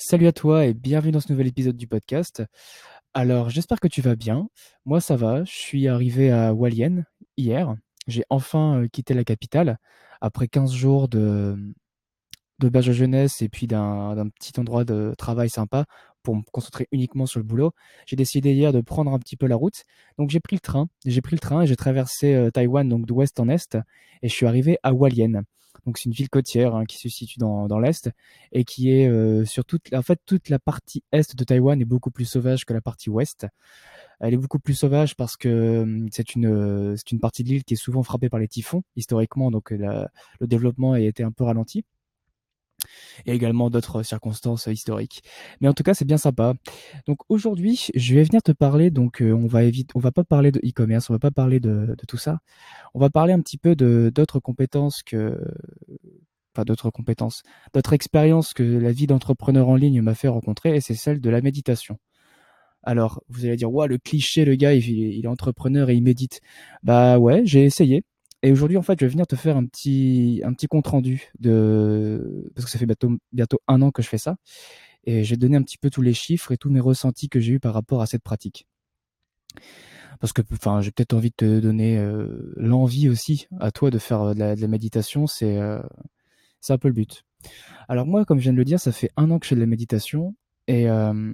Salut à toi et bienvenue dans ce nouvel épisode du podcast. Alors, j'espère que tu vas bien. Moi, ça va. Je suis arrivé à Walienne hier. J'ai enfin euh, quitté la capitale après 15 jours de d'auberge de jeunesse et puis d'un petit endroit de travail sympa pour me concentrer uniquement sur le boulot. J'ai décidé hier de prendre un petit peu la route. Donc j'ai pris le train. J'ai pris le train et j'ai traversé euh, Taïwan donc d'ouest en est et je suis arrivé à Hualien. Donc c'est une ville côtière hein, qui se situe dans, l'est et qui est euh, sur toute en fait toute la partie est de Taïwan est beaucoup plus sauvage que la partie ouest. Elle est beaucoup plus sauvage parce que hum, c'est une euh, c'est une partie de l'île qui est souvent frappée par les typhons historiquement donc le développement a été un peu ralenti et également d'autres circonstances historiques. Mais en tout cas, c'est bien sympa. Donc aujourd'hui, je vais venir te parler. Donc euh, on va éviter, on va pas parler de e-commerce, on va pas parler de, tout ça. On va parler un petit peu de d'autres compétences que, enfin d'autres compétences, d'autres expériences que la vie d'entrepreneur en ligne m'a fait rencontrer, et c'est celle de la méditation. Alors, vous allez dire, ouais, le cliché, le gars, il, il est entrepreneur et il médite. Bah ouais, j'ai essayé. Et aujourd'hui, en fait, je vais venir te faire un petit, un petit compte rendu de, parce que ça fait bientôt, bientôt un an que je fais ça. Et j'ai donné un petit peu tous les chiffres et tous mes ressentis que j'ai eu par rapport à cette pratique. Parce que, enfin, j'ai peut-être envie de te donner euh, l'envie aussi à toi de faire de la, de la méditation. C'est, euh, c'est un peu le but. Alors moi, comme je viens de le dire, ça fait un an que je fais de la méditation et euh,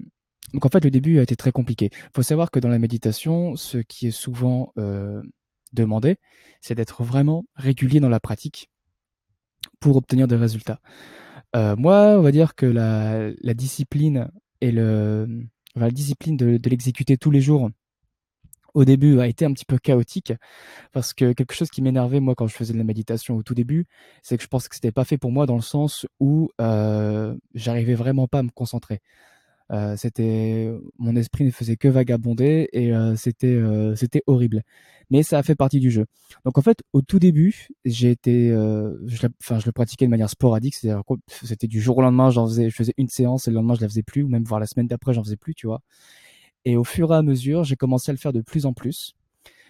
donc en fait, le début a été très compliqué. Il faut savoir que dans la méditation, ce qui est souvent euh, demander, c'est d'être vraiment régulier dans la pratique pour obtenir des résultats. Euh, moi, on va dire que la, discipline et discipline de, l'exécuter tous les jours au début a été un petit peu chaotique parce que quelque chose qui m'énervait moi quand je faisais de la méditation au tout début, c'est que je pensais que c'était pas fait pour moi dans le sens où euh, j'arrivais vraiment pas à me concentrer. Euh, c'était mon esprit ne faisait que vagabonder et euh, c'était euh, c'était horrible. Mais ça a fait partie du jeu. Donc en fait, au tout début, j'ai été, euh, je, enfin, je le pratiquais de manière sporadique, c'était du jour au lendemain, j'en faisais, je faisais une séance et le lendemain je la faisais plus, ou même voir la semaine d'après j'en faisais plus, tu vois. Et au fur et à mesure, j'ai commencé à le faire de plus en plus,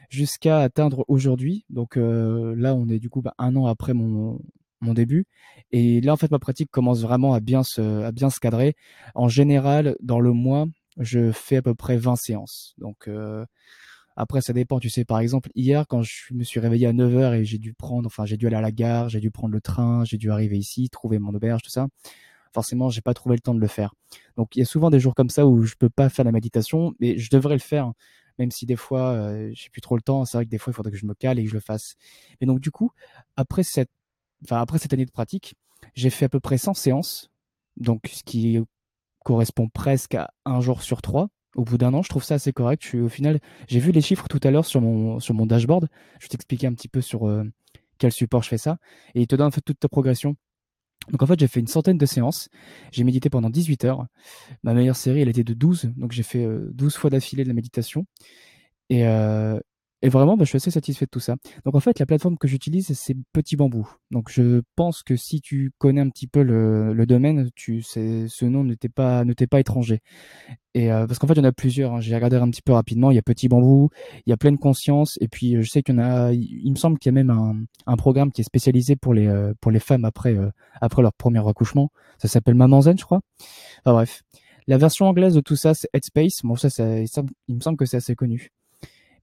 jusqu'à atteindre aujourd'hui. Donc euh, là, on est du coup bah, un an après mon mon début. Et là, en fait, ma pratique commence vraiment à bien se, à bien se cadrer. En général, dans le mois, je fais à peu près 20 séances. Donc, euh, après, ça dépend. Tu sais, par exemple, hier, quand je me suis réveillé à 9h et j'ai dû prendre, enfin, j'ai dû aller à la gare, j'ai dû prendre le train, j'ai dû arriver ici, trouver mon auberge, tout ça. Forcément, j'ai pas trouvé le temps de le faire. Donc, il y a souvent des jours comme ça où je peux pas faire la méditation, mais je devrais le faire même si des fois euh, j'ai plus trop le temps. C'est vrai que des fois il faudrait que je me cale et que je le fasse. Et donc du coup, après cette après cette année de pratique, j'ai fait à peu près 100 séances, donc ce qui correspond presque à un jour sur trois. Au bout d'un an, je trouve ça assez correct. Je suis au final, j'ai vu les chiffres tout à l'heure sur mon dashboard. Je vais t'expliquer un petit peu sur euh, quel support je fais ça et il te donne toute ta progression. Donc en fait, j'ai fait une centaine de séances. J'ai médité pendant 18 heures. Ma meilleure série, elle était de 12, donc j'ai fait 12 euh, fois d'affilée de la méditation. Et, euh, et vraiment, bah, je suis assez satisfait de tout ça. Donc en fait, la plateforme que j'utilise, c'est Petit Bambou. Donc je pense que si tu connais un petit peu le, le domaine, tu ce nom ne t'est pas, pas étranger. Et euh, parce qu'en fait, il y en a plusieurs. Hein. J'ai regardé un petit peu rapidement. Il y a Petit Bambou, il y a Pleine Conscience, et puis je sais qu'il y en a. Il me semble qu'il y a même un, un programme qui est spécialisé pour les euh, pour les femmes après euh, après leur premier accouchement. Ça s'appelle Maman Zen, je crois. Enfin bref. La version anglaise de tout ça, c'est Headspace. Bon, ça, ça, il me semble que c'est assez connu.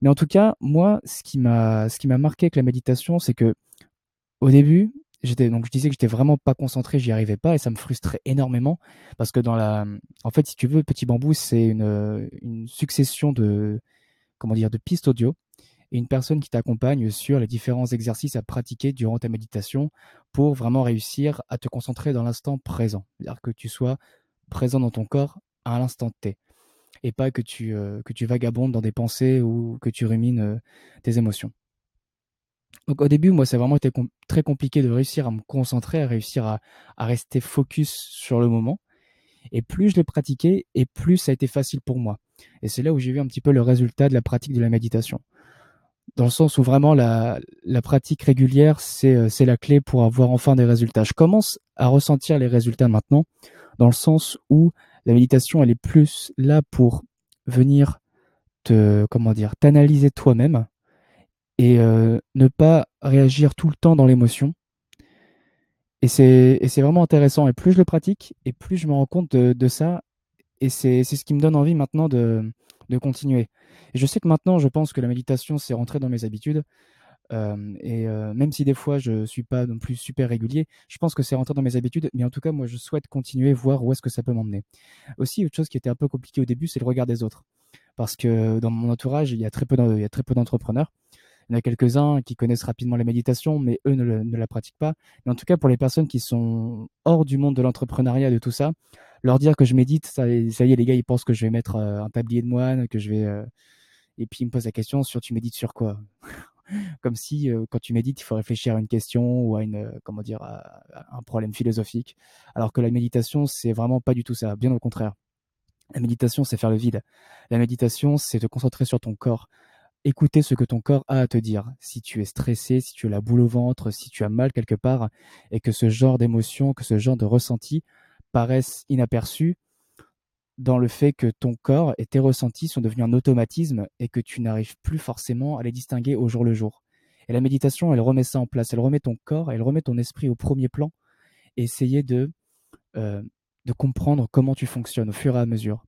Mais en tout cas, moi, ce qui m'a, marqué avec la méditation, c'est que au début, je disais que j'étais vraiment pas concentré, j'y arrivais pas et ça me frustrait énormément parce que dans la, en fait, si tu veux, Petit Bambou, c'est une, succession de, comment de pistes audio et une personne qui t'accompagne sur les différents exercices à pratiquer durant ta méditation pour vraiment réussir à te concentrer dans l'instant présent, c'est-à-dire que tu sois présent dans ton corps à l'instant T et pas que tu, euh, que tu vagabondes dans des pensées ou que tu rumines euh, tes émotions. Donc au début, moi, c'est vraiment été très compliqué de réussir à me concentrer, à réussir à, à rester focus sur le moment. Et plus je l'ai pratiqué, et plus ça a été facile pour moi. Et c'est là où j'ai vu un petit peu le résultat de la pratique de la méditation. Dans le sens où vraiment la, la pratique régulière, c'est euh, la clé pour avoir enfin des résultats. Je commence à ressentir les résultats maintenant, dans le sens où la méditation, elle est plus là pour venir te, comment dire, t'analyser toi-même et euh, ne pas réagir tout le temps dans l'émotion Et c'est vraiment intéressant. Et plus je le pratique, et plus je me rends compte de, ça. Et c'est ce qui me donne envie maintenant de, de continuer. Et je sais que maintenant, je pense que la méditation, c'est rentré dans mes habitudes. Et même si des fois je suis pas non plus super régulier, je pense que c'est rentré dans mes habitudes. Mais en tout cas, moi, je souhaite continuer, voir où est-ce que ça peut m'emmener. Aussi, autre chose qui était un peu compliquée au début, c'est le regard des autres. Parce que dans mon entourage, il y a très peu d'entrepreneurs. Il y en a quelques-uns qui connaissent rapidement la méditation, mais eux ne, la pratiquent pas. Mais en tout cas, pour les personnes qui sont hors du monde de l'entrepreneuriat, de tout ça, leur dire que je médite, ça, y est, les gars, ils pensent que je vais mettre un tablier de moine, que je vais. Et puis ils me posent la question sur tu médites sur quoi? Comme si euh, quand tu médites, il faut réfléchir à une question ou à une comment dire à un problème philosophique. Alors que la méditation, c'est vraiment pas du tout ça. Bien au contraire. La méditation, c'est faire le vide. La méditation, c'est te concentrer sur ton corps écouter ce que ton corps a à te dire. Si tu es stressé, si tu as la boule au ventre, si tu as mal quelque part, et que ce genre d'émotion, que ce genre de ressenti paraissent inaperçus dans le fait que ton corps et tes ressentis sont devenus un automatisme et que tu n'arrives plus forcément à les distinguer au jour le jour. Et la méditation, elle remet ça en place, elle remet ton corps, elle remet ton esprit au premier plan et essayer de, euh, de comprendre comment tu fonctionnes au fur et à mesure.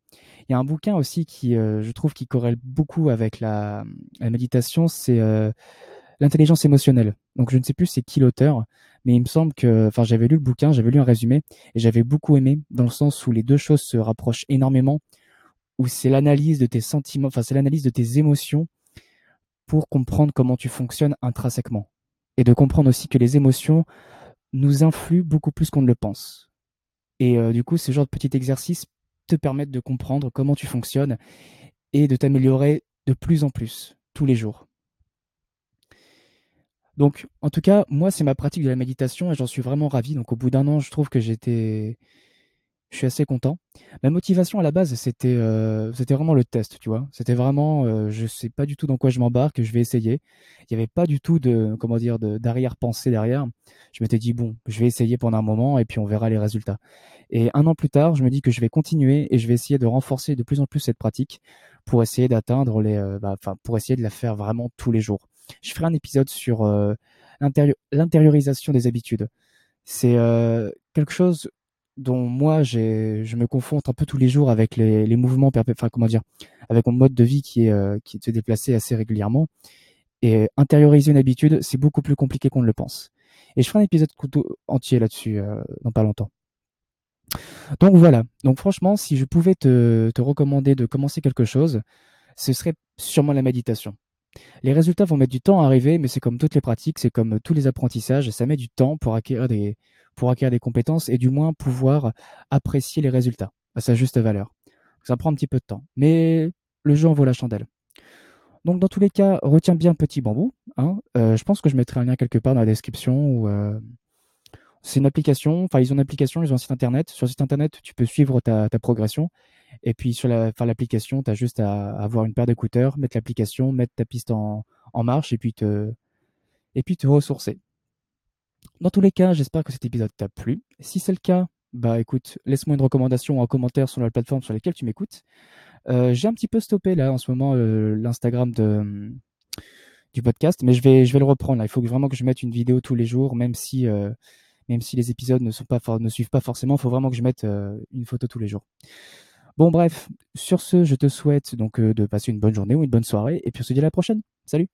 Il y a un bouquin aussi qui, euh, je trouve, qui corrèle beaucoup avec la, méditation, c'est euh, l'intelligence émotionnelle. Donc, je ne sais plus c'est qui l'auteur, mais il me semble que, enfin, j'avais lu le bouquin, j'avais lu un résumé, et j'avais beaucoup aimé, dans le sens où les deux choses se rapprochent énormément, où c'est l'analyse de tes sentiments, enfin, c'est l'analyse de tes émotions pour comprendre comment tu fonctionnes intrinsèquement. Et de comprendre aussi que les émotions nous influent beaucoup plus qu'on ne le pense. Et euh, du coup, ce genre de petit exercice te permettre de comprendre comment tu fonctionnes et de t'améliorer de plus en plus tous les jours. Donc, en tout cas, moi, c'est ma pratique de la méditation et j'en suis vraiment ravi. Donc, au bout d'un an, je trouve que j'étais, je suis assez content. Ma motivation à la base, c'était, euh, c'était vraiment le test, tu vois. C'était vraiment, euh, je sais pas du tout dans quoi je m'embarque, je vais essayer. Il n'y avait pas du tout de, comment dire, d'arrière-pensée derrière. Je m'étais dit bon, je vais essayer pendant un moment et puis on verra les résultats. Et un an plus tard, je me dis que je vais continuer et je vais essayer de renforcer de plus en plus cette pratique pour essayer d'atteindre les, euh, bah, enfin, pour essayer de la faire vraiment tous les jours. Je ferai un épisode sur euh, l'intériorisation des habitudes. C'est euh, quelque chose dont moi je me confronte un peu tous les jours avec les, mouvements, enfin comment dire, avec mon mode de vie qui est qui est de se déplacer assez régulièrement. Et intérioriser une habitude, c'est beaucoup plus compliqué qu'on ne le pense. Et je ferai un épisode entier là-dessus dans pas longtemps. Donc voilà. Donc franchement, si je pouvais te, recommander de commencer quelque chose, ce serait sûrement la méditation. Les résultats vont mettre du temps à arriver, mais c'est comme toutes les pratiques, c'est comme tous les apprentissages, ça met du temps pour acquérir des, compétences et du moins pouvoir apprécier les résultats à sa juste valeur. Ça prend un petit peu de temps, mais le jeu en vaut la chandelle. Donc dans tous les cas, retiens bien Petit Bambou. Hein. Euh, je pense que je mettrai un lien quelque part dans la description euh, c'est une application, enfin ils ont une application, ils ont un site internet. Sur le site internet, tu peux suivre ta, progression. Et puis sur l'application, tu as juste à, avoir une paire d'écouteurs, mettre l'application, mettre ta piste en, marche et puis, te, et puis te ressourcer. Dans tous les cas, j'espère que cet épisode t'a plu. Si c'est le cas, bah écoute, laisse-moi une recommandation un commentaire sur la plateforme sur laquelle tu m'écoutes. Euh, j'ai un petit peu stoppé là en ce moment euh, l'Instagram de du podcast, mais je vais, je vais le reprendre. Il faut vraiment que je mette une vidéo tous les jours, même si euh, même si les épisodes ne, sont pas ne suivent pas forcément, il faut vraiment que je mette euh, une photo tous les jours. Bon bref, sur ce, je te souhaite donc euh, de passer une bonne journée ou une bonne soirée, et puis on se dit à la prochaine. Salut